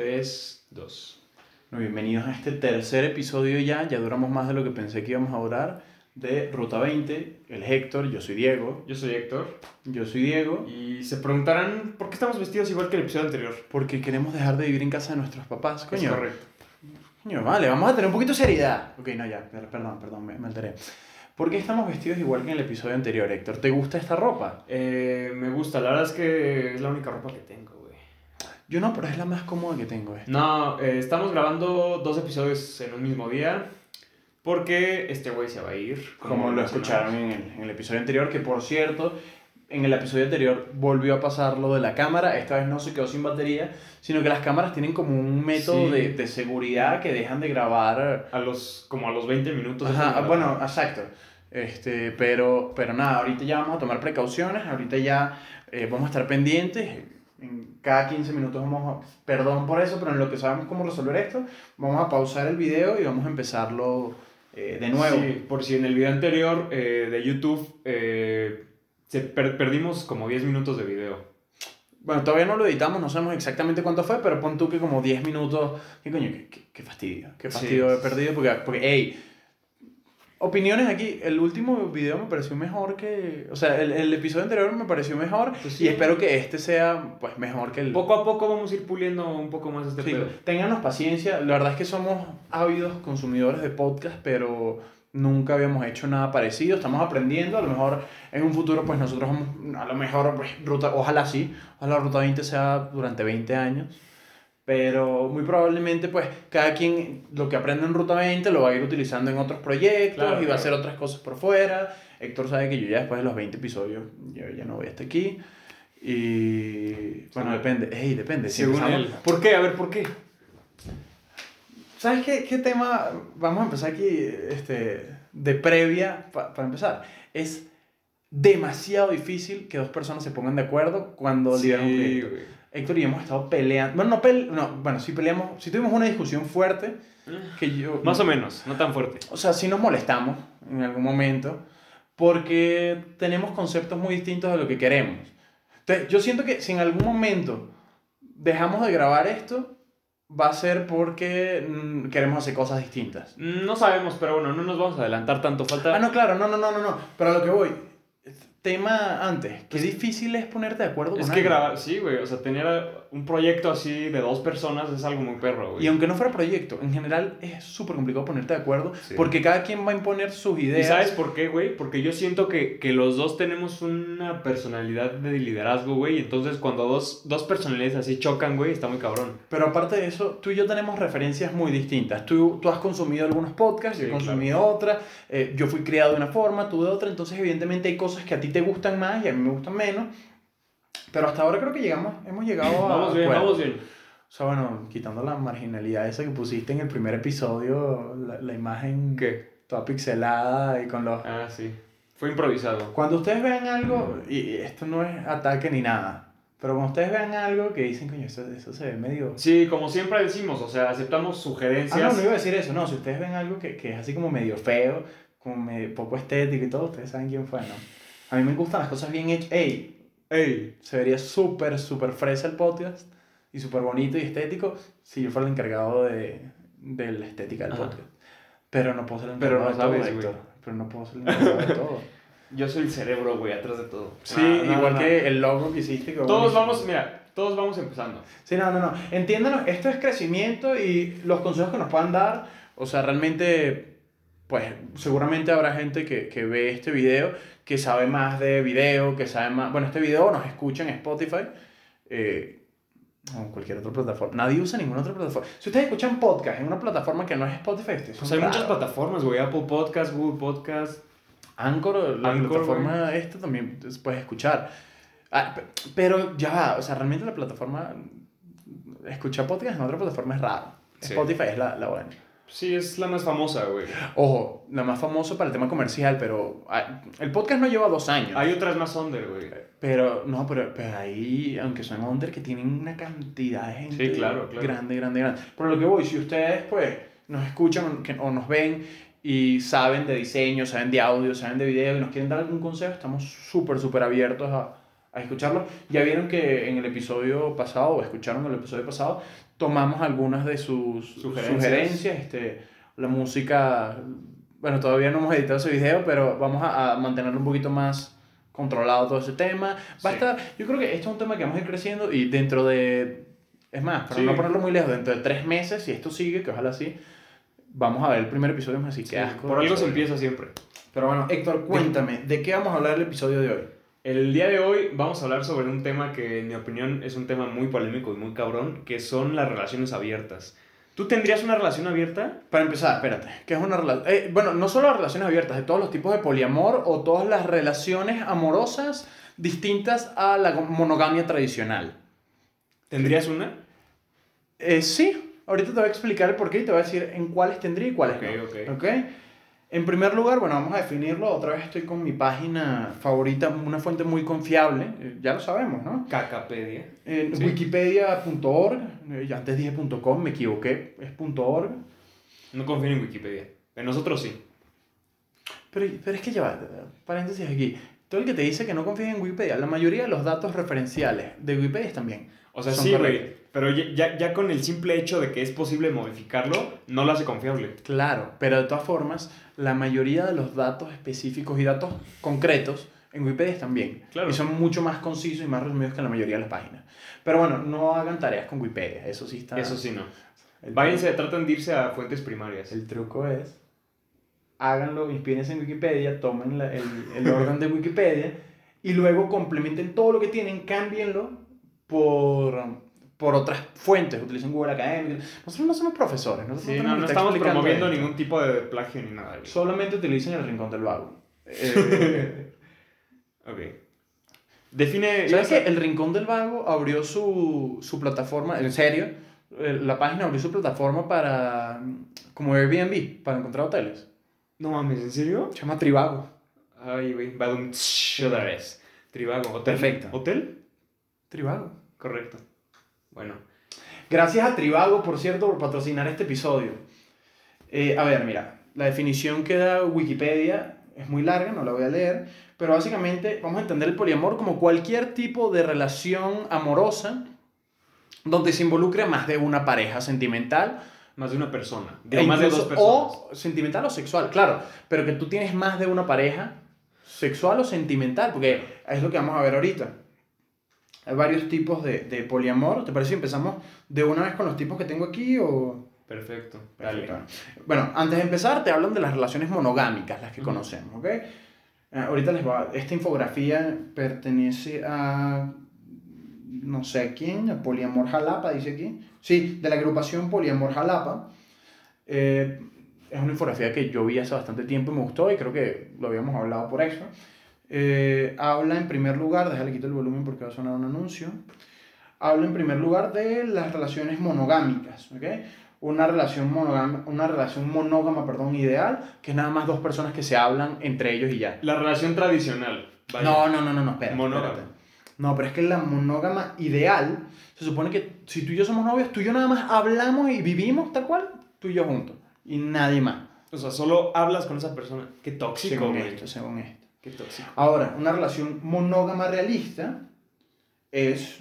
3, 2. Bueno, bienvenidos a este tercer episodio ya, ya duramos más de lo que pensé que íbamos a durar, de Ruta 20, el Héctor, yo soy Diego, Yo soy Héctor. yo soy Diego, Y se preguntarán por qué estamos vestidos igual que el episodio anterior. porque queremos dejar de vivir en casa de nuestros papás, Es coño. correcto. Coño, vale, vamos a tener un poquito de seriedad. Ok, no, ya, per- perdón, perdón, me, me alteré. ¿Por qué estamos vestidos igual que en el episodio anterior, Héctor? ¿Te gusta esta ropa? Eh, me gusta, la verdad es que es la única ropa que tengo. Yo no, pero es la más cómoda que tengo, eh. No, eh, estamos grabando dos episodios en un mismo día. Porque este güey se va a ir. Como lo escucharon en el, en el episodio anterior, que por cierto, en el episodio anterior volvió a pasar lo de la cámara, esta vez no se quedó sin batería, sino que las cámaras tienen como un método Sí. de, de seguridad que dejan de grabar. A los, como a los 20 minutos. Ajá, bueno, exacto. Este, pero, pero nada, ahorita ya vamos a tomar precauciones, ahorita ya eh, vamos a estar pendientes. En cada 15 minutos vamos a, perdón por eso, pero en lo que sabemos cómo resolver esto, vamos a pausar el video y vamos a empezarlo eh, de nuevo. Sí, por si en el video anterior eh, de YouTube eh, se per- perdimos como 10 minutos de video. Bueno, todavía no lo editamos, no sabemos exactamente cuánto fue, pero pon tú que como 10 minutos. ¿Qué coño? ¿Qué, qué, qué fastidio? ¿Qué Sí. fastidio he perdido? Porque, porque, hey, opiniones aquí. El último video me pareció mejor que. O sea, el, el episodio anterior me pareció mejor Pues sí. y espero que este sea pues mejor que el. Poco a poco vamos a ir puliendo un poco más este Sí, pedo. ténganos paciencia. La verdad es que somos ávidos consumidores de podcast, pero nunca habíamos hecho nada parecido. Estamos aprendiendo. A lo mejor en un futuro, pues nosotros vamos, a lo mejor, pues, ruta, ojalá sí, ojalá Ruta 20 sea durante 20 años. Pero muy probablemente, pues, cada quien lo que aprende en Ruta 20 lo va a ir utilizando en otros proyectos Claro, y va a hacer otras cosas por fuera. Héctor sabe que yo ya después de los 20 episodios, yo ya no voy hasta aquí. Y bueno, Sí. depende. Hey, depende. Según él. ¿Por qué? A ver, ¿por qué? ¿Sabes qué, qué tema? Vamos a empezar aquí este, de previa pa- para empezar. Es demasiado difícil que dos personas se pongan de acuerdo cuando lideran un proyecto. güey. Héctor y yo hemos estado peleando. Bueno, no, pele- no, bueno, sí peleamos. Sí tuvimos una discusión fuerte que yo. Más o menos, no tan fuerte. O sea, sí nos molestamos en algún momento porque tenemos conceptos muy distintos de lo que queremos. Entonces, yo siento que si en algún momento dejamos de grabar esto, va a ser porque mm, queremos hacer cosas distintas. No sabemos, pero bueno, no nos vamos a adelantar tanto. Falta. Ah, no, claro, no, no, no, no, no. Pero a lo que voy. Tema antes. Qué difícil es ponerte de acuerdo con es que alguien. grabar, sí, güey. O sea, tener un proyecto así de dos personas es algo muy perro, güey. Y aunque no fuera proyecto, en general es súper complicado ponerte de acuerdo Sí. porque cada quien va a imponer sus ¿Y ideas. sabes por qué, güey? Porque yo siento que, que los dos tenemos una personalidad de liderazgo, güey. Entonces, cuando dos, dos personalidades así chocan, güey, está muy cabrón. Pero aparte de eso, tú y yo tenemos referencias muy distintas. Tú, tú has consumido algunos podcasts, yo Sí, he consumido otras. eh, yo fui criado de una forma, tú de otra. Entonces, evidentemente, hay cosas que a ti te gustan más y a mí me gustan menos. Pero hasta ahora creo que llegamos, hemos llegado a. Vamos bien, acuerdos. vamos bien. O sea, bueno, quitando la marginalidad esa que pusiste en el primer episodio, la, la imagen ¿Qué? toda pixelada y con los... Ah, sí. Fue improvisado. Cuando ustedes vean algo, y esto no es ataque ni nada, pero cuando ustedes vean algo que dicen, coño, eso, eso se ve medio... Sí, como siempre decimos, o sea, aceptamos Ah, sugerencias. no, no iba a decir eso, no, si ustedes ven algo que, que es así como medio feo, como medio poco estético y todo, ustedes saben quién fue, ¿no? A mí me gustan las cosas bien hechas. ¡Ey! Ey, Se vería súper, súper fresa el podcast y súper bonito y estético si yo fuera el encargado de, de la estética del Ajá. podcast. Pero no puedo ser el Pero encargado no de todo, sabes, güey. Héctor. Pero no puedo ser el encargado de todo. yo soy el cerebro, güey, atrás de todo. Sí, Ah, no, igual no. que el logo que hiciste. que Todos vamos, mira, todos vamos empezando. Sí, no, no, no. Entiéndanos, esto es crecimiento y los consejos que nos puedan dar, o sea, realmente, pues seguramente habrá gente que, que ve este video, que sabe más de video, que sabe más... Bueno, este video nos escucha en Spotify, eh, o en cualquier otra plataforma. Nadie usa ninguna otra plataforma. Si ustedes escuchan podcast en una plataforma que no es Spotify, ustedes Pues hay muchas plataformas, güey, Apple Podcast, Google Podcast. Anchor, la Anchor, plataforma esta también puedes escuchar. Ah, pe- pero ya va, o sea, realmente la plataforma, escuchar podcast en otra plataforma es raro. Sí. Spotify es la, la buena. Sí, es la más famosa, güey. Ojo, la más famosa para el tema comercial, pero ah, el podcast no lleva dos años. Hay otras más under, güey. Pero, no, pero, pero ahí, aunque son under, que tienen una cantidad de gente Sí, claro, claro. grande, grande, grande. Por lo que voy, si ustedes, pues, nos escuchan o nos ven y saben de diseño, saben de audio, saben de video y nos quieren dar algún consejo, estamos súper, súper abiertos a, a escucharlo. Ya vieron que en el episodio pasado, o escucharon el episodio pasado, tomamos algunas de sus Sugerencias. sugerencias. este, la música, bueno, todavía no hemos editado ese video, pero vamos a, a mantenerlo un poquito más controlado todo ese tema. Va a Sí. estar, yo creo que esto es un tema que vamos a ir creciendo y dentro de, es más, para Sí. no ponerlo muy lejos, dentro de tres meses, si esto sigue, que ojalá sí, vamos a ver el primer episodio más así, que Sí, asco. Por algo se empieza siempre. Pero bueno, Héctor, cuéntame, ¿de qué vamos a hablar el episodio de hoy? El día de hoy vamos a hablar sobre un tema que en mi opinión es un tema muy polémico y muy cabrón, que son las relaciones abiertas. ¿Tú tendrías una relación abierta? Para empezar, espérate, ¿qué es una relación? bueno, no solo las relaciones abiertas, de todos los tipos de poliamor o todas las relaciones amorosas distintas a la monogamia tradicional. ¿Tendrías una? Eh, sí, ahorita te voy a explicar el porqué y te voy a decir en cuáles tendría y cuáles Ok, no. ok. ¿Ok? En primer lugar, bueno, vamos a definirlo. Otra vez estoy con mi página favorita, una fuente muy confiable, eh, ya lo sabemos, ¿no? Cacapedia. En Sí. wikipedia.org, eh, ya antes dije .com, me equivoqué, es .org. No confío en Wikipedia. En nosotros sí. Pero, pero es que ya va, paréntesis aquí. Todo el que te dice que no confíes en Wikipedia, la mayoría de los datos referenciales de Wikipedia están bien. O sea, sí, güey. Pero ya, ya con el simple hecho de que es posible modificarlo, no lo hace confiable. Claro, pero de todas formas, la mayoría de los datos específicos y datos concretos en Wikipedia están bien. Claro. Y son mucho más concisos y más resumidos que en la mayoría de las páginas. Pero bueno, no hagan tareas con Wikipedia, eso sí está... Eso sí, no. El, Váyanse, traten de irse a fuentes primarias. El truco es, háganlo, inspírense en Wikipedia, tomen la- el, el orden de Wikipedia y luego complementen todo lo que tienen, cámbienlo por, por otras fuentes, utilicen Google Academic. Nosotros no somos profesores, nosotros Sí, no, no estamos promoviendo esto. ningún tipo de plagio ni nada. Solamente utilicen el rincón del vago. Eh, Ok. Define... ¿Sabes que el Rincón del Vago abrió su, su plataforma, en serio? Eh, La página abrió su plataforma para, como Airbnb, para encontrar hoteles. No mames, ¿en serio? Se llama Trivago. Ay, güey. Va de un... otra vez. Tribago. ¿Hotel? Perfecto. ¿Hotel? Trivago. Correcto. Bueno. Gracias a Trivago, por cierto, por patrocinar este episodio. Eh, a ver, mira, la definición que da Wikipedia es muy larga, no la voy a leer, pero básicamente vamos a entender el poliamor como cualquier tipo de relación amorosa donde se involucre más de una pareja sentimental Más de una persona. e Digo, más de dos personas. O sentimental o sexual, claro, pero que tú tienes más de una pareja sexual o sentimental, porque es lo que vamos a ver ahorita. Hay varios tipos de, de poliamor. ¿Te parece si empezamos de una vez con los tipos que tengo aquí o...? Perfecto. Dale. Perfecto. Bueno, antes de empezar, te hablan de las relaciones monogámicas, las que Ujú. conocemos, ¿ok? Eh, ahorita les va. Esta infografía pertenece a. No sé quién, a Poliamor Jalapa, dice aquí. Sí, de la agrupación Poliamor Jalapa. Eh, es una infografía que yo vi hace bastante tiempo y me gustó, y creo que lo habíamos hablado por eso. Eh, habla en primer lugar, déjale quito el volumen porque va a sonar un anuncio. Habla en primer lugar de las relaciones monogámicas, ¿ok? Una relación monógama, una relación monógama, perdón, ideal, que es nada más dos personas que se hablan entre ellos y ya. La relación tradicional. Vaya. No, no, no, no, no, espera. Monógama. espérate. No, pero es que la monógama ideal, se supone que si tú y yo somos novios, tú y yo nada más hablamos y vivimos tal cual, tú y yo juntos. Y nadie más. O sea, solo hablas con esa persona. Qué tóxico, según güey. esto, según esto. Qué tóxico. Ahora, una relación monógama realista es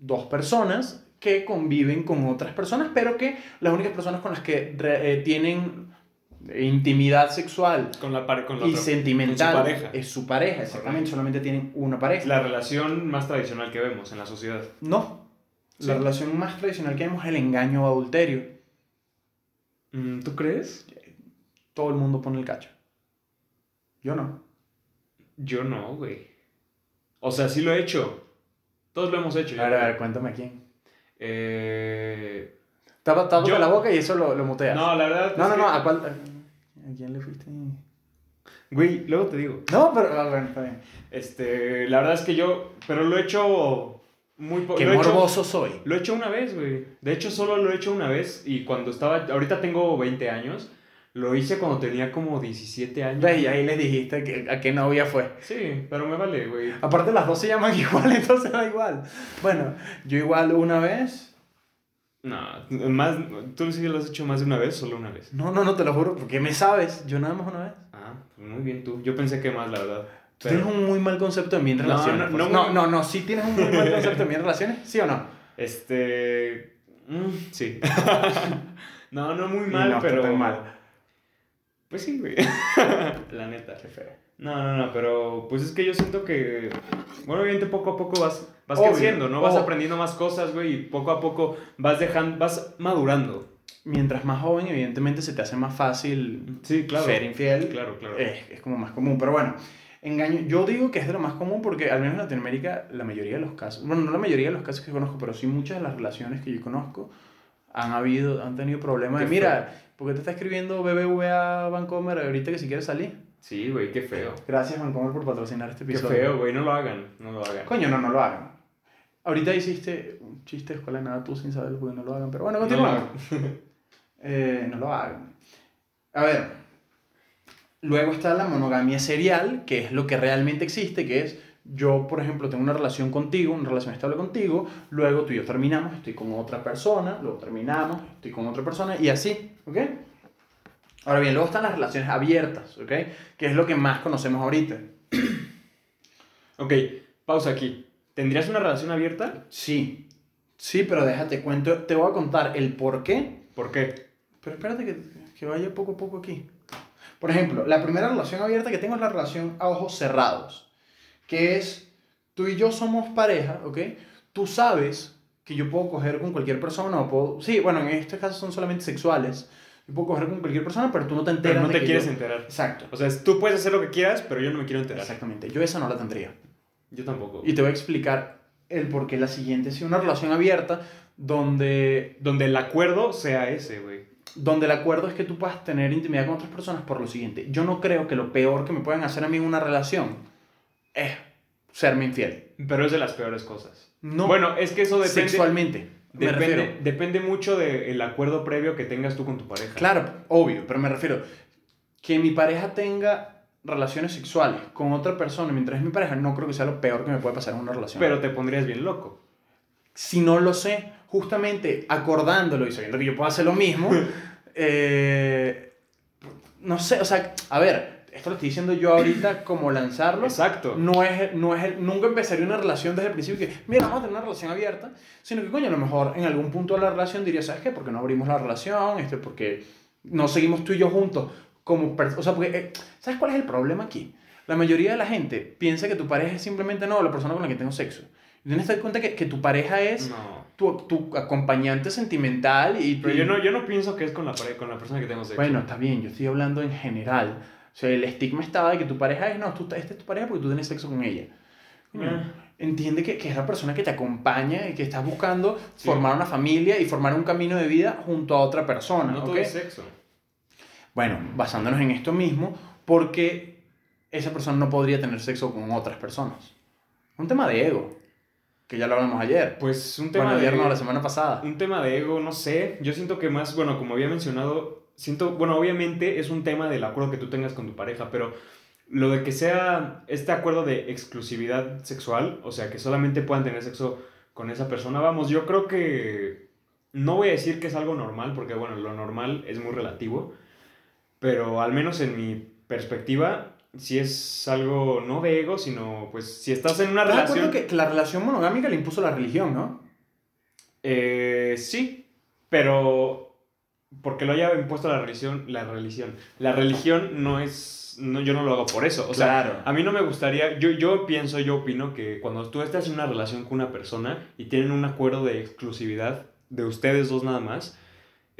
dos personas que conviven con otras personas, pero que las únicas personas con las que re- eh, tienen intimidad sexual Con la, pare- con la y otra- sentimental con su pareja. es su pareja, exactamente, solamente tienen una pareja. La relación más tradicional que vemos en la sociedad. No, la Sí. relación más tradicional que vemos es el engaño o adulterio. Mm, ¿Tú crees? Todo el mundo pone el cacho. Yo no. Yo no, güey. O sea, sí lo he hecho. Todos lo hemos hecho. A ver, a ver, cuéntame quién. Eh... Tápate Yo- la boca y eso lo, lo muteas. No, la verdad. no, no, que- no, ¿a cuál? ¿A quién le fuiste? Güey, luego te digo. No, pero ah, bueno, está bien. Este, la verdad es que yo, pero lo he hecho muy poco. Qué lo, he hecho, morboso soy. lo he hecho una vez, güey. De hecho, solo lo he hecho una vez y cuando estaba, ahorita tengo 20 años, lo hice cuando tenía como 17 años. Y ahí les dijiste que, a qué novia fue. Sí, pero me vale, güey. Aparte las dos se llaman igual, entonces da igual. Bueno, yo igual una vez. No, más, tú sí lo has hecho más de una vez, solo una vez. No, no, no te lo juro, porque me sabes. Yo nada más una vez. Ah, pues muy bien tú. Yo pensé que más, la verdad. Tú tienes un muy mal concepto de mí en No, relaciones. no, no, no, no, no, sí tienes un muy mal concepto de mí en relaciones, ¿sí o no? Este. mm, sí. no, no muy mal, está pero. tan mal. Pues sí, güey. La neta. Qué feo. No, no, no, pero pues es que yo siento que. Bueno, obviamente poco a poco vas, vas Obvio, creciendo, ¿no? Vas ojo. aprendiendo más cosas, güey, y poco a poco vas dejando. vas madurando. Mientras más joven, evidentemente se te hace más fácil Sí, claro. ser infiel. Claro, claro. Es, es como más común, pero bueno. Engaño, yo digo que es de lo más común porque al menos en Latinoamérica la mayoría de los casos, bueno, no la mayoría de los casos que conozco, pero sí muchas de las relaciones que yo conozco han habido, han tenido problemas de, mira, ¿por qué te está escribiendo BBVA Vancomer ahorita que si quieres salir? Sí, güey, qué feo. Gracias Vancomer por patrocinar este Qué episodio. feo, güey, no lo hagan, no lo hagan. Coño, no, no lo hagan. Ahorita hiciste un chiste de escuela de nada tú sin saberlo porque no lo hagan, pero bueno, No lo continuamos. hagan. Eh, no lo hagan. A ver, luego está la monogamia serial, que es lo que realmente existe, que es yo, por ejemplo, tengo una relación contigo, una relación estable contigo, luego tú y yo terminamos, estoy con otra persona, luego terminamos, estoy con otra persona y así, ¿ok? Ahora bien, luego están las relaciones abiertas, ¿ok? Que es lo que más conocemos ahorita. Ok, pausa aquí. ¿Tendrías una relación abierta? Sí, sí, pero déjate cuento, te voy a contar el por qué ¿Por qué? Pero espérate que, que vaya poco a poco aquí. Por ejemplo, la primera relación abierta que tengo es la relación a ojos cerrados, que es tú y yo somos pareja, ¿ok? Tú sabes que yo puedo coger con cualquier persona o puedo... Sí, bueno, en este caso son solamente sexuales. Yo puedo coger con cualquier persona, pero tú no te enteras Pero no te quieres yo- enterar. Exacto. O sea, tú puedes hacer lo que quieras, pero yo no me quiero enterar. Exactamente. Yo esa no la tendría. Yo tampoco. Y te voy a explicar el por qué la siguiente es una relación abierta donde Donde el acuerdo sea ese, güey. donde el acuerdo es que tú puedas tener intimidad con otras personas por lo siguiente. Yo no creo que lo peor que me puedan hacer a mí en una relación es serme infiel. Pero es de las peores cosas. No Bueno, es que eso depende. sexualmente. Me Depende, depende mucho del acuerdo previo que tengas tú con tu pareja. Claro, obvio, pero me refiero que mi pareja tenga relaciones sexuales con otra persona mientras es mi pareja, no creo que sea lo peor que me puede pasar en una relación. Pero te pondrías bien loco. si no lo sé, justamente acordándolo y sabiendo que yo puedo hacer lo mismo, eh, no sé, o sea, a ver, esto lo estoy diciendo yo ahorita como lanzarlo. Exacto. No es, no es, nunca empezaría una relación desde el principio que, mira, vamos a tener una relación abierta, sino que, coño, a lo mejor en algún punto de la relación diría, ¿sabes qué? Porque no abrimos la relación, este, porque no seguimos tú y yo juntos como, o sea, porque, eh, ¿sabes cuál es el problema aquí? La mayoría de la gente piensa que tu pareja es simplemente, no, la persona con la que tengo sexo. Tienes que dar cuenta que, que tu pareja es No. tu, tu acompañante sentimental y... Pero y- yo no, yo no pienso que es con la, con la persona que tengo sexo. Bueno, está bien, yo estoy hablando en general. O sea, el estigma estaba de que tu pareja es, no, tú, esta es tu pareja porque tú tienes sexo con ella. Coño, Ah. Entiende que, que es la persona que te acompaña y que estás buscando Sí. formar una familia y formar un camino de vida junto a otra persona. no ¿ok? todo es sexo. Bueno, basándonos en esto mismo, porque esa persona no podría tener sexo con otras personas. Un tema de ego, que ya lo hablamos ayer. Pues un tema Bueno, de... ayer no, la semana pasada. Un tema de ego, no sé. Yo siento que más, bueno, como había mencionado, siento, bueno, obviamente es un tema del acuerdo que tú tengas con tu pareja, pero lo de que sea este acuerdo de exclusividad sexual, o sea, que solamente puedan tener sexo con esa persona, vamos, yo creo que no voy a decir que es algo normal, porque bueno, lo normal es muy relativo, pero al menos en mi perspectiva, si es algo no de ego, sino pues si estás en una ¿Estás de relación... que la relación monogámica le impuso la religión, no? Eh, sí, pero porque lo haya impuesto la religión, la religión, la religión no es, no, yo no lo hago por eso, o sea, claro. a mí no me gustaría, yo, yo pienso, yo opino que cuando tú estás en una relación con una persona y tienen un acuerdo de exclusividad de ustedes dos nada más,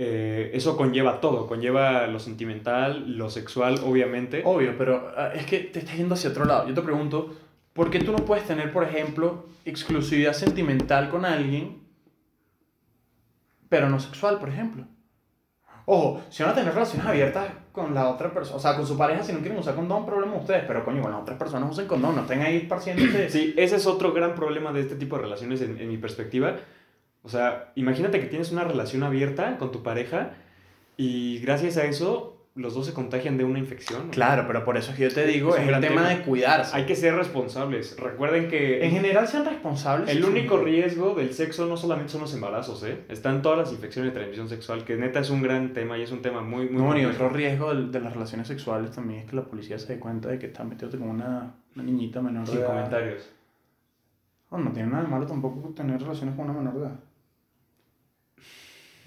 eh, eso conlleva todo, conlleva lo sentimental, lo sexual, obviamente. Obvio, pero ah, es que te estás yendo hacia otro lado. Yo te pregunto, ¿por qué tú no puedes tener, por ejemplo, exclusividad sentimental con alguien, pero no sexual, por ejemplo? Ojo, si van a tener relaciones abiertas con la otra persona, o sea, con su pareja, si no quieren usar condón, problema de ustedes, pero coño, con las otras personas usen condón, no estén ahí esparciéndose. Sí, ese es otro gran problema de este tipo de relaciones en, en mi perspectiva. O sea, imagínate que tienes una relación abierta con tu pareja y gracias a eso los dos se contagian de una infección. Claro, pero por eso es que yo te digo, Es el tema, de cuidarse. Hay que ser responsables. Recuerden que En general sean responsables. el único sí. riesgo del sexo no solamente son los embarazos, ¿eh? Están todas las infecciones de transmisión sexual, que neta es un gran tema y es un tema muy, muy No, y otro riesgo de, de las relaciones sexuales también es que la policía se dé cuenta de que está metiéndote con una, una niñita menor de Sin edad. comentarios. No, no tiene nada de malo tampoco tener relaciones con una menor de edad.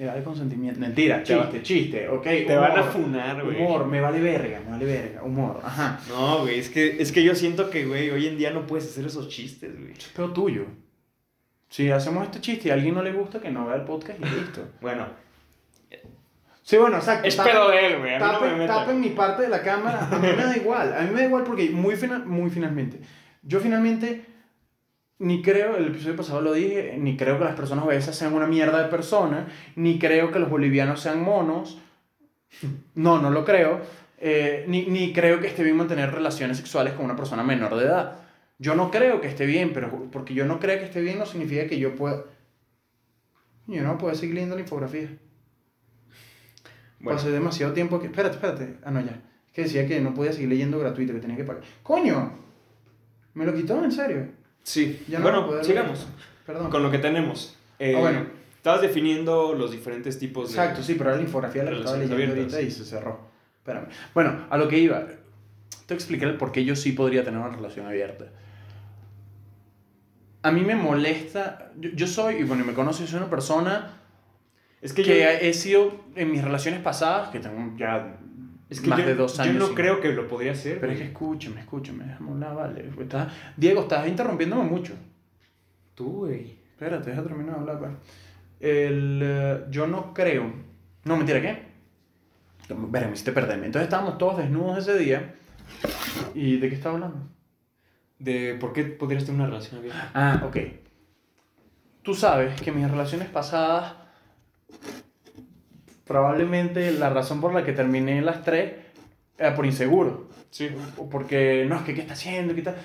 Edad de consentimiento. Mentira, chiste, chiste, ok. Te van a funar, güey. Humor, me vale verga, me vale verga. Humor, ajá. No, güey, es que, es que yo siento que, güey, hoy en día no puedes hacer esos chistes, güey. Es peor tuyo. Si hacemos este chiste y a alguien no le gusta, que no vea el podcast y listo. Bueno, Sí, bueno, exacto. es tapen- pedo de él, güey. No Tapen, metan. tapen mi parte de la cámara. A mí me da igual. A mí me da igual porque muy, fina- muy finalmente. Yo finalmente ni creo, el episodio pasado lo dije, ni creo que las personas obesas sean una mierda de personas, ni creo que los bolivianos sean monos. No, no lo creo. Eh, ni, ni creo que esté bien mantener relaciones sexuales con una persona menor de edad. Yo no creo que esté bien, pero porque yo no creo que esté bien no significa que yo pueda... Yo no puedo seguir leyendo la infografía. Bueno, Pasé demasiado tiempo que... Espérate, espérate. Ah, no, ya. Que decía que no podía seguir leyendo gratuito, que tenía que pagar. ¡Coño! ¿Me lo quitó? ¿En serio? Sí. Ya no bueno, sigamos. Perdón. con lo que tenemos. Eh, Ah, bueno. Estabas definiendo los diferentes tipos de... Exacto, sí, pero era la infografía la que estaba leyendo abiertas. ahorita y se cerró. Espérame. Bueno, a lo que iba. Te explicar el por qué yo sí podría tener una relación abierta. A mí me molesta... Yo, yo soy, y bueno, y me conoces, soy una persona Es que, que, yo... he sido en mis relaciones pasadas, que tengo ya Es que más yo, de dos años. yo no sin- creo que lo podría hacer. Pero es que escúchame, escúchame, déjame hablar, vale. Estás- Diego, estás interrumpiéndome mucho. Tú, güey. Espérate, deja terminar de hablar, pues. El, eh, yo no creo. No, mentira, ¿qué? Verga, me hiciste perderme. Entonces estábamos todos desnudos ese día. ¿Y de qué estaba hablando? De por qué podrías tener una relación abierta. Ah, ok. Tú sabes que mis relaciones pasadas, probablemente la razón por la que terminé las tres era por inseguro. Sí. Porque, no, es que qué está haciendo, qué está...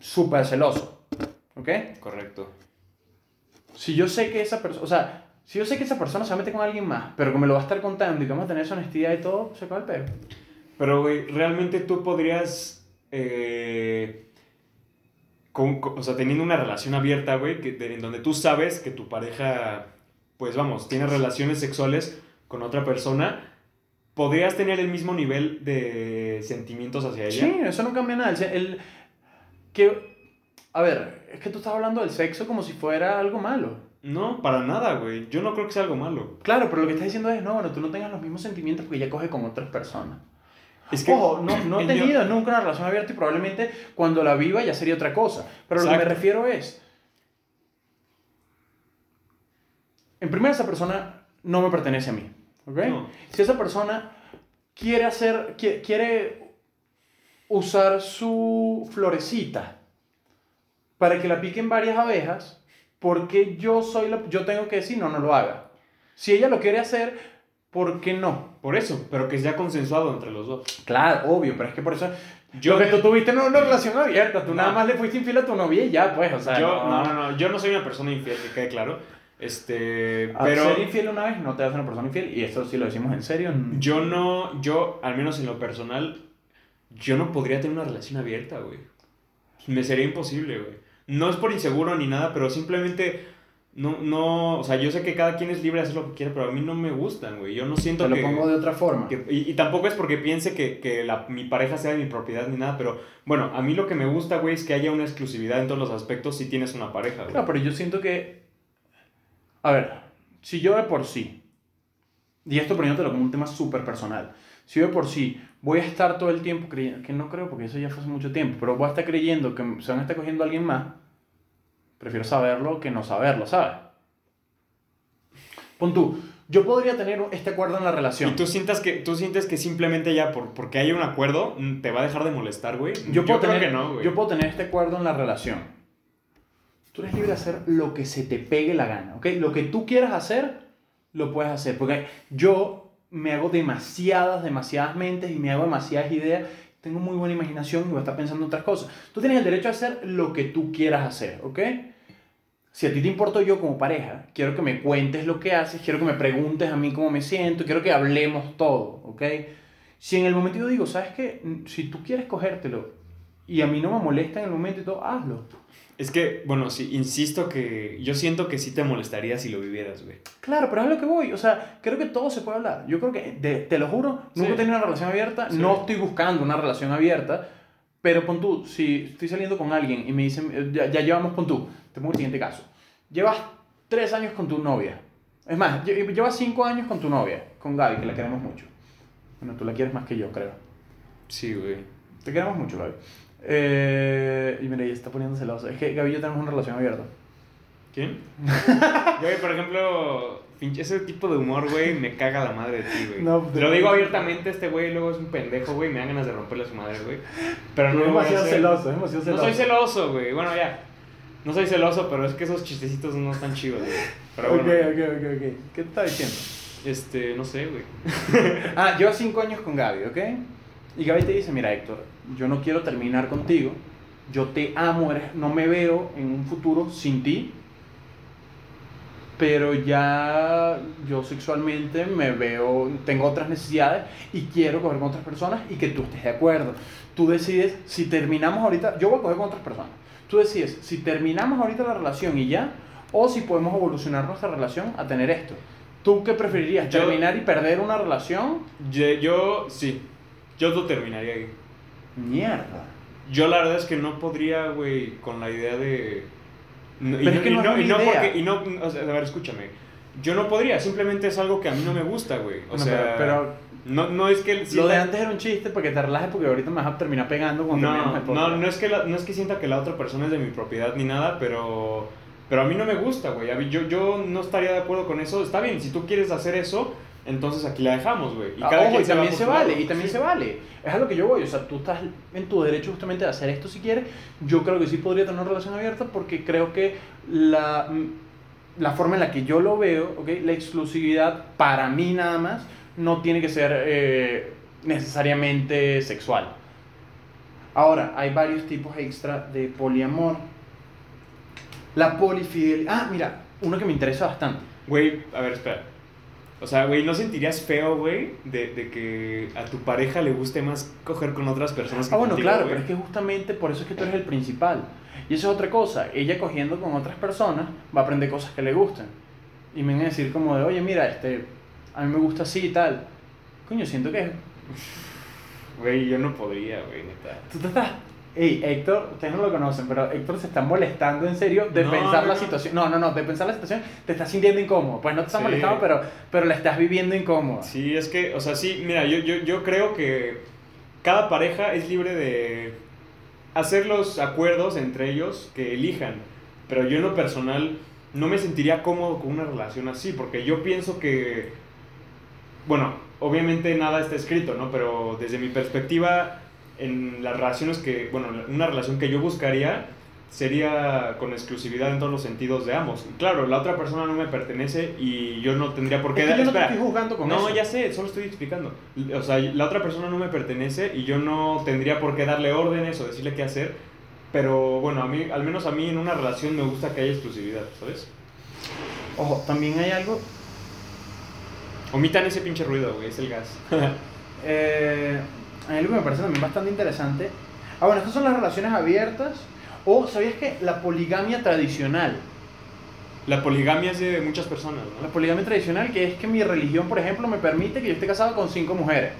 Súper celoso. ¿Ok? Correcto. Si yo sé que esa persona, o sea, si yo sé que esa persona se va a meter con alguien más, pero que me lo va a estar contando y que vamos a tener esa honestidad y todo, se acaba el. Pero, güey, realmente tú podrías. eh, con- con- o sea, teniendo una relación abierta, güey, que, de- en donde tú sabes que tu pareja, pues vamos, tiene relaciones sexuales con otra persona, podrías tener el mismo nivel de sentimientos hacia ella. Sí, eso no cambia nada. El, que, a ver, es que tú estás hablando del sexo como si fuera algo malo. No, para nada, güey. Yo no creo que sea algo malo. Claro, pero lo que estás diciendo es, no, bueno, tú no tengas los mismos sentimientos porque ella coge con otras personas. Es que. Ojo, no, no he tenido nunca una relación abierta y probablemente cuando la viva ya sería otra cosa. Pero lo que me Exacto. refiero es, en primera esa persona no me pertenece a mí, ¿ok? No. Si esa persona quiere hacer, qui- quiere usar su florecita para que la piquen varias abejas, porque yo soy la, yo tengo que decir no, no lo haga. Si ella lo quiere hacer, ¿por qué no? Por eso, pero que sea consensuado entre los dos. Claro, obvio, pero es que por eso. Yo- Yo que tú tuviste no una relación abierta, tú No. nada más le fuiste infiel a tu novia y ya, pues, o sea. yo, no, no, no, yo no soy una persona infiel, que quede claro. Este, A pero ser infiel una vez no te hace una persona infiel, y esto sí lo decimos en serio. yo no, yo, al menos en lo personal, yo no podría tener una relación abierta, güey. Me sería imposible, güey. No es por inseguro ni nada, pero simplemente, no, no, o sea, yo sé que cada quien es libre de hacer lo que quiera, pero a mí no me gustan, güey. Yo no siento Te lo que... pongo de otra forma. que- y, y tampoco es porque piense que, que la- mi pareja sea de mi propiedad ni nada, pero bueno, a mí lo que me gusta, güey, es que haya una exclusividad en todos los aspectos si tienes una pareja, güey. Claro, pero yo siento que. A ver, si yo de por sí. Y esto poniéndotelo como un tema súper personal. Si yo de por sí voy a estar todo el tiempo creyendo. Que no creo porque eso ya fue hace mucho tiempo. Pero voy a estar creyendo que se van a estar cogiendo a alguien más. Prefiero saberlo que no saberlo, ¿sabes? Pon tú. Yo podría tener este acuerdo en la Y relación. tú sientas que, tú sientes que simplemente ya por, porque hay un acuerdo mm, te va a dejar de molestar, güey. Yo, puedo creo tener, que no, güey. yo puedo tener este acuerdo en la relación. Tú eres libre de hacer lo que se te pegue la gana, ¿ok? Lo que tú quieras hacer, lo puedes hacer. Porque yo me hago demasiadas, demasiadas mentes y me hago demasiadas ideas. Tengo muy buena imaginación y voy a estar pensando en otras cosas. Tú tienes el derecho a hacer lo que tú quieras hacer, ¿ok? Si a ti te importo yo como pareja, quiero que me cuentes lo que haces, quiero que me preguntes a mí cómo me siento, quiero que hablemos todo, ¿ok? Si en el momento yo digo, ¿sabes qué? Si tú quieres cogértelo y a mí no me molesta en el momento y todo, hazlo. Es que, bueno, sí, insisto que yo siento que sí te molestaría si lo vivieras, güey. Claro, pero es lo que voy. O sea, creo que todo se puede hablar. Yo creo que, de- te lo juro, nunca he Sí. tenido una relación abierta. Sí. No estoy buscando una relación abierta. Pero pon tú, si estoy saliendo con alguien y me dicen, eh, ya, ya llevamos pon tú, te pongo el siguiente caso. Llevas tres años con tu novia. Es más, lle- llevas cinco años con tu novia, con Gaby, que la queremos mucho. Bueno, tú la quieres más que yo, creo. Sí, güey. Te queremos mucho, Gaby. Eh, y mira, ella está poniendo celosa. Es que Gaby y yo tenemos una relación abierta. ¿Quién? yo, por ejemplo, ese tipo de humor, güey, me caga la madre de ti, güey. No, Te lo digo abiertamente, este güey luego es un pendejo, güey, me dan ganas de romperle a su madre, güey. Pero no es demasiado celoso, es demasiado No celoso. soy celoso, güey. Bueno, ya. No soy celoso, pero es que esos chistecitos no están chidos, güey. Pero ok, bueno, ok, ok, ok. ¿Qué te está diciendo? este, no sé, güey. Ah, llevas cinco años con Gaby, ¿ok? Y Gaby te dice, mira Héctor, yo no quiero terminar contigo, yo te amo, eres- no me veo en un futuro sin ti, pero ya yo sexualmente me veo, tengo otras necesidades y quiero coger con otras personas y que tú estés de acuerdo. Tú decides si terminamos ahorita, yo voy a coger con otras personas. Tú decides si terminamos ahorita la relación y ya, o si podemos evolucionar nuestra relación a tener esto. ¿Tú qué preferirías? Yo- ¿Terminar y perder una relación? Yo, yo, sí. Yo lo terminaría ahí. Mierda. Yo la verdad es que no podría, güey, con la idea de... No, y Pero es que no y y no porque- y no, o sea, a ver, escúchame. Yo no podría, simplemente es algo que a mí no me gusta, güey. O sea, pero- no, no es que... Lo de antes era un chiste para que te relajes porque ahorita me vas a terminar pegando cuando No, no, no es, que la- no es que sienta que la otra persona es de mi propiedad ni nada, pero, pero a mí no me gusta, güey. Yo, yo no estaría de acuerdo con eso. Está bien, si tú quieres hacer eso, entonces aquí la dejamos, güey. Ah, cada ojo, y se va también se vale, y también Sí. se vale. Es a lo que yo voy, o sea, tú estás en tu derecho justamente de hacer esto si quieres. Yo creo que sí podría tener una relación abierta porque creo que la, la forma en la que yo lo veo, ¿ok? La exclusividad para mí nada más no tiene que ser eh, necesariamente sexual. Ahora, hay varios tipos extra de poliamor. La polifidelidad. Ah, mira, uno que me interesa bastante. Güey, a ver, espera. O sea, güey, ¿no sentirías feo, güey, de, de que a tu pareja le guste más coger con otras personas que Ah, bueno, contigo, claro, güey? pero es que justamente por eso es que tú eres el principal. Y eso es otra cosa. Ella cogiendo con otras personas va a aprender cosas que le gustan. Y me van a decir como de, oye, mira, este, a mí me gusta así y tal. Coño, siento que Güey, yo no podría, güey, neta. tú te estás... Ey, Héctor, ustedes no lo conocen, pero Héctor se está molestando en serio de No, pensar la no. situación. No, no, no, de pensar la situación, te estás sintiendo incómodo. Pues no te estás Sí. molestando, pero, pero la estás viviendo incómoda. Sí, es que, o sea, sí, mira, yo, yo, yo creo que cada pareja es libre de hacer los acuerdos entre ellos que elijan. Pero yo en lo personal no me sentiría cómodo con una relación así, porque yo pienso que, bueno, obviamente nada está escrito, ¿no? Pero desde mi perspectiva, en las relaciones que, bueno, una relación que yo buscaría sería con exclusividad en todos los sentidos de ambos. Claro, la otra persona no me pertenece y yo no tendría por qué... Es que yo no espera, estoy juzgando con no, eso. ya sé, solo estoy explicando. O sea, la otra persona no me pertenece y yo no tendría por qué darle órdenes o decirle qué hacer. Pero bueno, a mí, al menos a mí en una relación me gusta que haya exclusividad, ¿sabes? Ojo, también hay algo Omitan ese pinche ruido, güey, es el gas. Eh, algo que me parece también bastante interesante. Ah, bueno, estas son las relaciones abiertas. O, ¿sabías que la poligamia tradicional? La poligamia es de muchas personas, La ¿no? poligamia tradicional, que es que mi religión, por ejemplo, me permite que yo esté casado con cinco mujeres.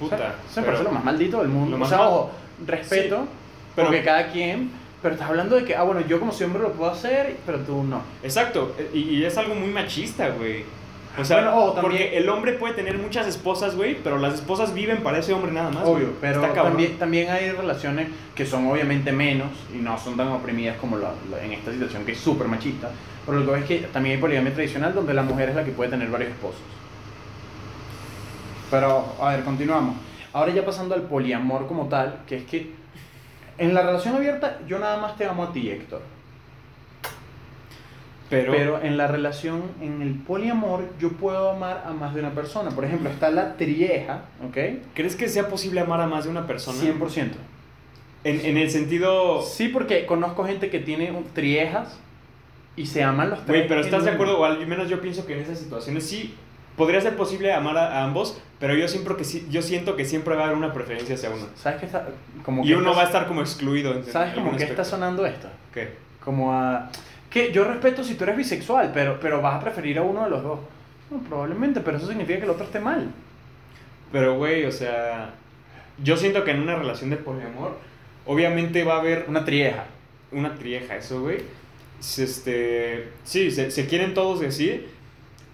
O sea, Puta. Eso me parece lo más maldito del mundo. O sea, mal- ojo, respeto, Sí, pero- porque cada quien. Pero estás hablando de que, ah, bueno, yo como soy hombre lo puedo hacer, pero tú no. Exacto, y, y es algo muy machista, güey. O sea, Bueno, también- porque el hombre puede tener muchas esposas, güey, pero las esposas viven para ese hombre nada más. Obvio, pero también, también hay relaciones que son obviamente menos y no son tan oprimidas como la- la- en esta situación que es súper machista. Pero lo que es que también hay poligamia tradicional donde la mujer es la que puede tener varios esposos. Pero, a ver, continuamos. Ahora ya pasando al poliamor como tal, que es que en la relación abierta yo nada más te amo a ti, Héctor. Pero, Pero en la relación, en el poliamor, yo puedo amar a más de una persona. Por ejemplo, está la trieja, ¿ok? ¿crees que sea posible amar a más de una persona? 100%. En, en el sentido... Sí, porque conozco gente que tiene un- triejas y se aman los tres. Güey, pero ¿estás de acuerdo? O al menos yo pienso que en esas situaciones sí podría ser posible amar a, a ambos, pero yo siempre que yo siento que siempre va a haber una preferencia hacia uno. ¿Sabes qué está? Como Y que uno estás- va a estar como excluido. en- ¿Sabes como que está sonando esto? ¿Qué? Como a... Que yo respeto si tú eres bisexual, pero, pero vas a preferir a uno de los dos. No, probablemente, pero eso significa que el otro esté mal. Pero, güey, o sea, yo siento que en una relación de poliamor, obviamente va a haber Una trieja. una trieja, eso, güey. Este, sí, se, se quieren todos decir,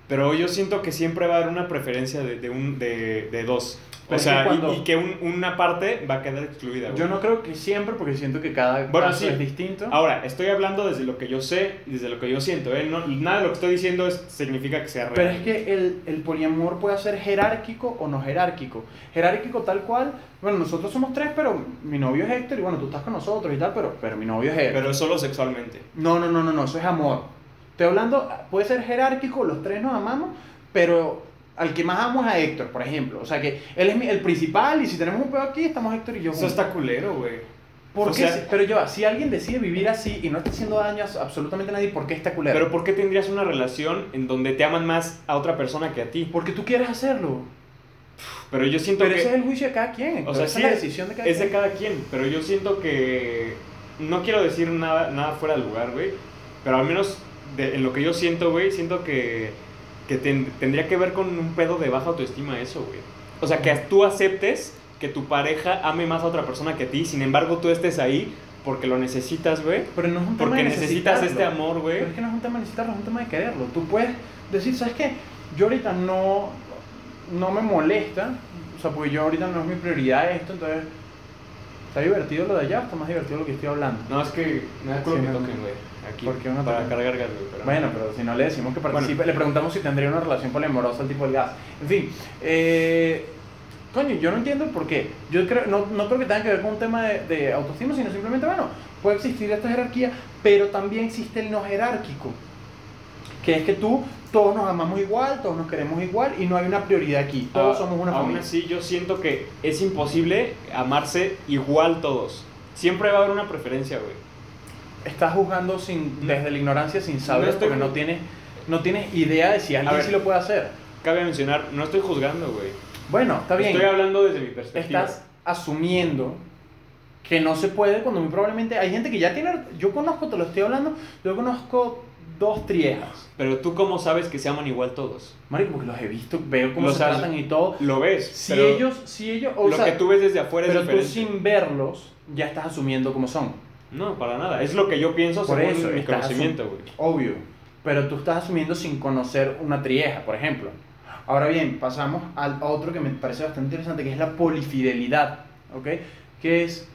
pero yo siento que siempre va a haber una preferencia de, de un, de, de dos. O es sea, y- que un- una parte va a quedar excluida, güey. Yo no creo que siempre, porque siento que cada Bueno, caso sí. es distinto. Ahora, estoy hablando desde lo que yo sé y desde lo que yo siento, ¿eh? No, nada de lo que estoy diciendo es, significa que sea real. Pero es que el, el poliamor puede ser jerárquico o no jerárquico. Jerárquico tal cual, bueno, nosotros somos tres, pero mi novio es Héctor y bueno, tú estás con nosotros y tal, pero, pero mi novio es Héctor. Pero solo sexualmente. No, no, no, no, no, eso es amor. Estoy hablando, puede ser jerárquico, los tres nos amamos, pero al que más amo es a Héctor, por ejemplo. O sea que él es mi- el principal y si tenemos un pedo aquí, estamos Héctor y yo. Eso está culero, güey. ¿Por o qué? sea- pero yo, si alguien decide vivir así y no está haciendo daño a absolutamente nadie, ¿por qué está culero? Pero ¿por qué tendrías una relación en donde te aman más a otra persona que a ti? Porque tú quieres hacerlo. Pero yo siento Pero que... ese es el juicio de cada quien. O sea, esa sí, es la decisión de cada es de quien. cada quien, pero yo siento que no quiero decir nada, nada fuera de lugar, güey, pero al menos de- en lo que yo siento, güey, siento que, que ten- tendría que ver con un pedo de baja autoestima eso, güey. O sea, que tú aceptes que tu pareja ame más a otra persona que a ti, sin embargo tú estés ahí porque lo necesitas, güey, Pero no es un tema porque de necesitas este amor, güey. Pero es que no es un tema de necesitarlo, es un tema de quererlo. Tú puedes decir, ¿sabes qué? Yo ahorita no, no me molesta, o sea, porque yo ahorita no es mi prioridad esto, entonces está divertido lo de allá, está más divertido lo que estoy hablando. No, es que da culo Sí, que no. toquen, güey, aquí, ¿Por qué no para cargar gas, pero- Bueno, pero si no le decimos que participe, le preguntamos si tendría una relación poliamorosa al tipo del gas. En fin, eh, coño, yo no entiendo por qué. Yo creo, no, no creo que tenga que ver con un tema de, de autoestima, sino simplemente, bueno, puede existir esta jerarquía, pero también existe el no jerárquico, que es que tú, todos nos amamos igual, todos nos queremos igual y no hay una prioridad aquí, todos Ah, somos una aún familia. así, yo siento que es imposible amarse igual todos. Siempre va a haber una preferencia, güey. Estás juzgando sin, desde la ignorancia sin saber, No porque no tienes, no tienes idea de si alguien ver. sí lo puede hacer. Cabe mencionar, no estoy juzgando, güey. Bueno, está bien. Estoy hablando desde mi perspectiva. estás asumiendo que no se puede cuando muy probablemente hay gente que ya tiene yo conozco te lo estoy hablando yo conozco dos triejas Pero tú cómo sabes que se aman igual todos. marico porque los he visto veo cómo Los se has- tratan y todo Lo ves. si ellos si ellos o lo sea, que tú ves desde afuera es pero tú diferente. sin verlos ya estás asumiendo cómo son No, para nada. Es lo que yo pienso por según eso mi conocimiento, güey. obvio pero tú estás asumiendo sin conocer una trieja por ejemplo ahora bien pasamos al a otro que me parece bastante interesante que es la polifidelidad ¿ok? que es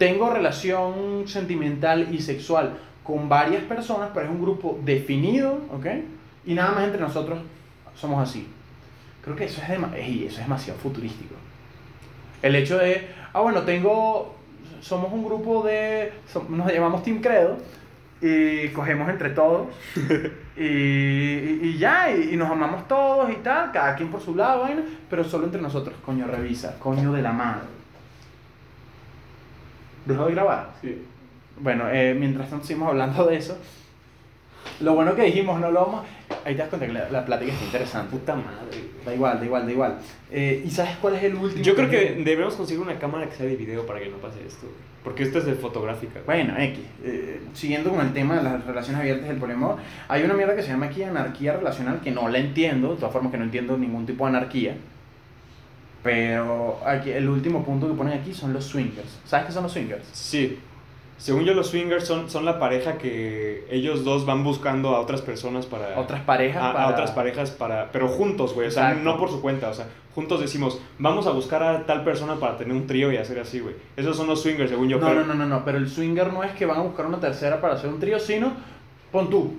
tengo relación sentimental y sexual con varias personas, pero es un grupo definido, ¿ok? Y nada más entre nosotros somos así. Creo que eso es, eso es demasiado futurístico. El hecho de, ah, bueno, tengo, somos un grupo de, nos llamamos Team Credo y cogemos entre todos y, y- y ya, y, y nos amamos todos y tal, cada quien por su lado, vaina, pero solo entre nosotros, coño, revisa, coño de la madre. ¿Dejó de grabar? Sí. Bueno, eh, mientras tanto seguimos hablando de eso. Lo bueno que dijimos, no lo vamos. Ahí te das cuenta que la, la plática está interesante. Puta madre. Da igual, da igual, da igual. Eh, ¿Y sabes cuál es el último? Yo creo que debemos conseguir una cámara que sea de video para que no pase esto. Porque esta es de fotográfica. Bueno, X. eh, siguiendo con el tema de las relaciones abiertas del poliamor, hay una mierda que se llama aquí anarquía relacional que no la entiendo, de todas formas que no entiendo ningún tipo de anarquía. Pero aquí, el último punto que ponen aquí son los swingers. ¿Sabes qué son los swingers? Sí. Según yo, los swingers son, son la pareja que ellos dos van buscando a otras personas para... Otras parejas. a, otras parejas para... Pero juntos, güey. O sea, Exacto. no por su cuenta. O sea, juntos decimos, vamos a buscar a tal persona para tener un trío y hacer así, güey. Esos son los swingers, según yo. No, pero- no, no, no, no, pero el swinger no es que van a buscar una tercera para hacer un trío, sino, pon tú,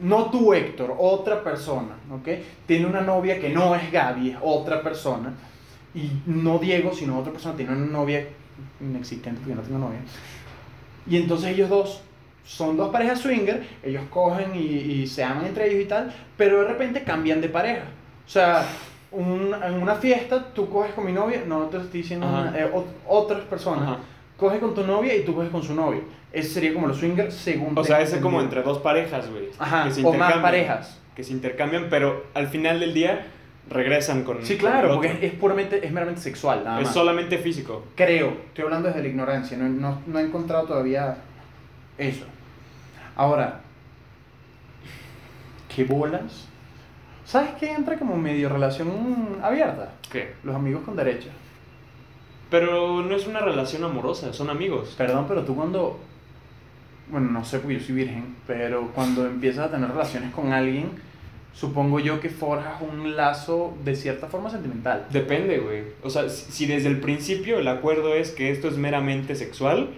no tú Héctor, otra persona, ¿ok? Tiene una novia que no es Gaby, es otra persona, y no Diego, sino otra persona, tiene una novia inexistente porque no tengo novia. Y entonces ellos dos son dos parejas swinger, ellos cogen y, y se aman entre ellos y tal, pero de repente cambian de pareja. O sea, un- en una fiesta tú coges con mi novia, no te estoy diciendo una- eh, ot- otras personas Ajá. coge con tu novia y tú coges con su novio. Ese sería como los swingers según... O sea, ese como entendido. entre dos parejas, güey. Ajá, que se o más parejas. Que se intercambian, pero al final del día regresan con. Sí, con claro, el porque es, es puramente, es meramente sexual, nada Es más. solamente físico. Creo, estoy hablando desde la ignorancia, no, no, no he encontrado todavía eso. Ahora, ¿qué bolas? ¿Sabes qué entra como medio relación abierta? ¿Qué? Los amigos con derecho. Pero no es una relación amorosa, son amigos. Perdón, pero tú cuando... Bueno, no sé porque yo soy virgen, pero cuando empiezas a tener relaciones con alguien, supongo yo que forjas un lazo de cierta forma sentimental. Depende, güey. O sea, si desde el principio el acuerdo es que esto es meramente sexual,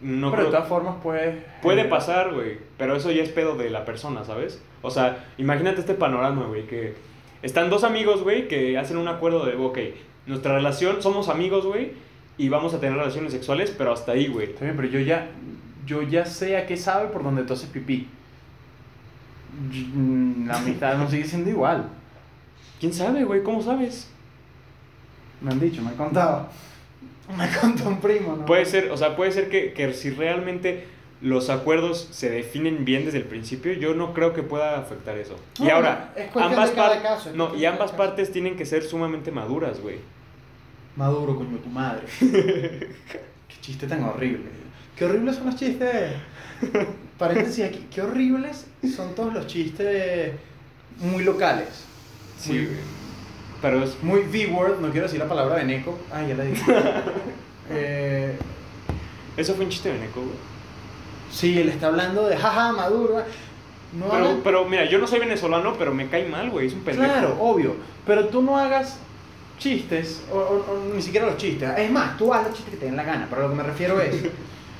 no pero de todas formas puede... Puede pasar, güey, pero eso ya es pedo de la persona, ¿sabes? O sea, imagínate este panorama, güey, que están dos amigos, güey, que hacen un acuerdo de, ok, nuestra relación, somos amigos, güey, y vamos a tener relaciones sexuales, pero hasta ahí, güey. Está bien, pero yo ya, yo ya sé a qué sabe por donde tú haces pipí. Mm, La amistad no sigue siendo igual. ¿Quién sabe, güey? ¿Cómo sabes? Me han dicho, me han contado. Me contó un primo, ¿no? Puede ser, o sea, puede ser que, que si realmente los acuerdos se definen bien desde el principio, yo no creo que pueda afectar eso. y ahora, es ambas, de cada par- caso, es no, y ambas partes tienen que ser sumamente maduras, güey. Maduro, coño, tu madre. Qué chiste tan horrible. Qué horribles son los chistes. Paréntesis aquí. Qué horribles son todos los chistes muy locales. Sí, Muy-. Pero es Muy V-word, no quiero decir la palabra veneco. Ah, ya la dije. eh, Eso fue un chiste de Neko, güey. sí, él está hablando de jaja, Maduro. No Pero, hagan- pero mira, yo no soy venezolano, pero me cae mal, güey. Es un pendejo. Claro, obvio. Pero tú no hagas chistes, o, o- o ni siquiera los chistes. Es más, tú haz los chistes que te den la gana, pero lo que me refiero es.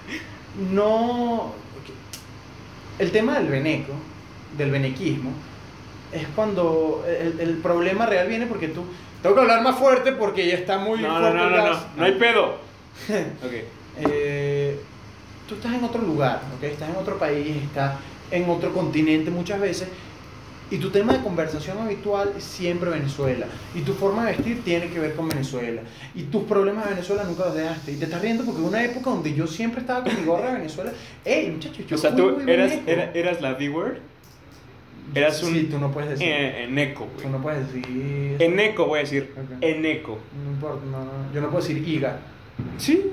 no. El tema del veneco, del venequismo, es cuando el, el problema real viene porque tú. Tengo que hablar más fuerte porque ya está muy No, no, fuerte no, el no, no. gas. No hay pedo. ok. Eh, tú estás en otro lugar, ¿ok? Estás en otro país, estás en otro continente muchas veces, y tu tema de conversación habitual es siempre Venezuela, y tu forma de vestir tiene que ver con Venezuela, y tus problemas de Venezuela nunca los dejaste, y te estás riendo porque hubo una época donde yo siempre estaba con mi gorra de Venezuela, ey muchachos, yo o sea, tú eras, veneco". era- eras la V-word. Eras un. Sí, tú no puedes decir, eh, eneco, tú güey. no puedes decir... Eneco, voy a decir. Ok. Eneco. No importa, no, no, yo no puedo decir IGA. Sí.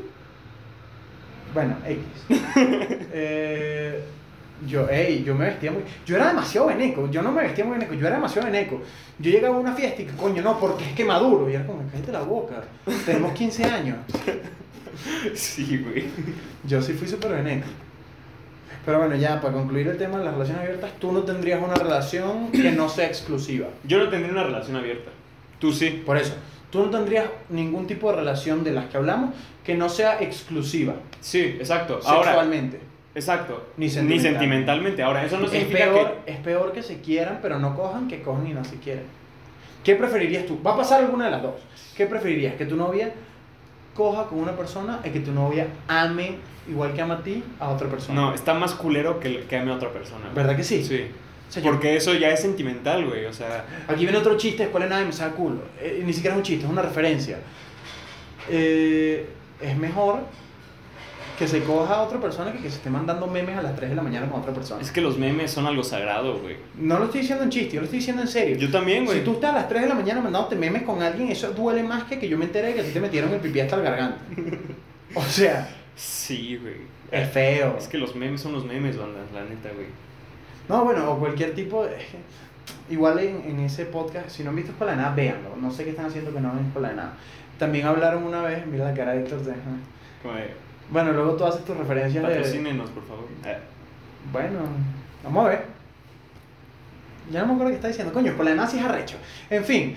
Bueno, X. Eh, yo, ey, yo me vestía muy. Yo era demasiado veneco. Yo no me vestía muy veneco. Yo era demasiado veneco. Yo llegaba a una fiesta y que coño, no, porque es que maduro. Y era como, cállate la boca. Tenemos 15 años. Sí, güey. Yo sí fui súper veneco. Pero bueno, ya, para concluir el tema de las relaciones abiertas, tú no tendrías una relación que no sea exclusiva. Yo no tendría una relación abierta. Tú sí. Por eso, tú no tendrías ningún tipo de relación de las que hablamos que no sea exclusiva Sí, exacto. Ahora, sexualmente. Exacto. Ni Ni sentimentalmente. Ahora, eso no es, significa peor, es peor que se quieran, pero no cojan, que cojan y no se quieran. ¿Qué preferirías tú? Va a pasar alguna de las dos. ¿Qué preferirías? ¿Que tu novia coja con una persona y que tu novia ame igual que ama a ti a otra que. persona? No, está más culero que, que ame a otra persona. ¿Verdad que sí? Sí. O sea, yo- Porque eso ya es sentimental, güey. O sea, Aquí viene otro chiste, ¿cuál es nada de me saca culo? Eh, ni siquiera es un chiste, es una referencia. Eh, es mejor que se coja a otra persona que que se esté mandando memes a las 3 de la mañana con otra persona. es que los memes son algo sagrado, güey. No lo estoy diciendo en chiste, yo lo estoy diciendo en serio. Yo también, güey. Si tú estás a las 3 de la mañana mandándote memes con alguien, eso duele más que que yo me enteré de que a ti te metieron el pipí hasta el garganta. O sea, Sí, güey. es feo. Es que los memes son los memes, banda, la neta, güey. No, bueno, o cualquier tipo de... Igual en, en ese podcast, si no han visto Escuela de Nada, véanlo. No sé qué están haciendo que no ven Escuela de Nada. También hablaron una vez, mira la cara de Héctor. de, Bueno, luego tú haces tus referencias de... patrocínenos, por favor. Eh, Bueno, vamos a ver. Ya no me acuerdo qué está diciendo. Coño, Escuela de Nada sí es arrecho. En fin,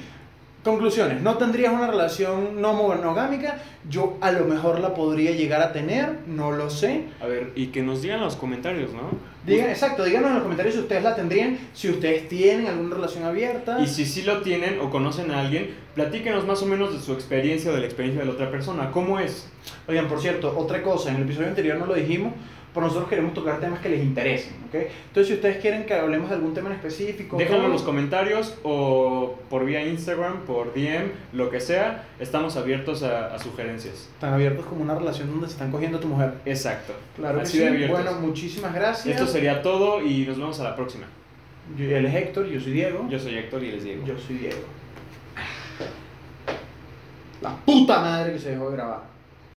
conclusiones. No tendrías una relación no monogámica. Yo a lo mejor la podría llegar a tener, no lo sé. A ver, y que nos digan en los comentarios, ¿no? Digan, exacto, díganos en los comentarios si ustedes la tendrían, si ustedes tienen alguna relación abierta. Y si sí lo tienen o conocen a alguien, platíquenos más o menos de su experiencia o de la experiencia de la otra persona. ¿Cómo es? Oigan, por cierto, otra cosa, en el episodio anterior no lo dijimos, pero nosotros queremos tocar temas que les interesen, ¿ok? Entonces, si ustedes quieren que hablemos de algún tema en específico... Déjenlo en los comentarios o por vía Instagram, por DM, lo que sea. Estamos abiertos a, a sugerencias. Están abiertos como una relación donde se están cogiendo a tu mujer. Exacto. Claro Así que de sí. abiertos. Bueno, muchísimas gracias. Esto sería todo y nos vemos a la próxima. Yo- él es Héctor, yo soy Diego. Yo soy Héctor y les digo. Yo soy Diego. La puta madre que se dejó de grabar.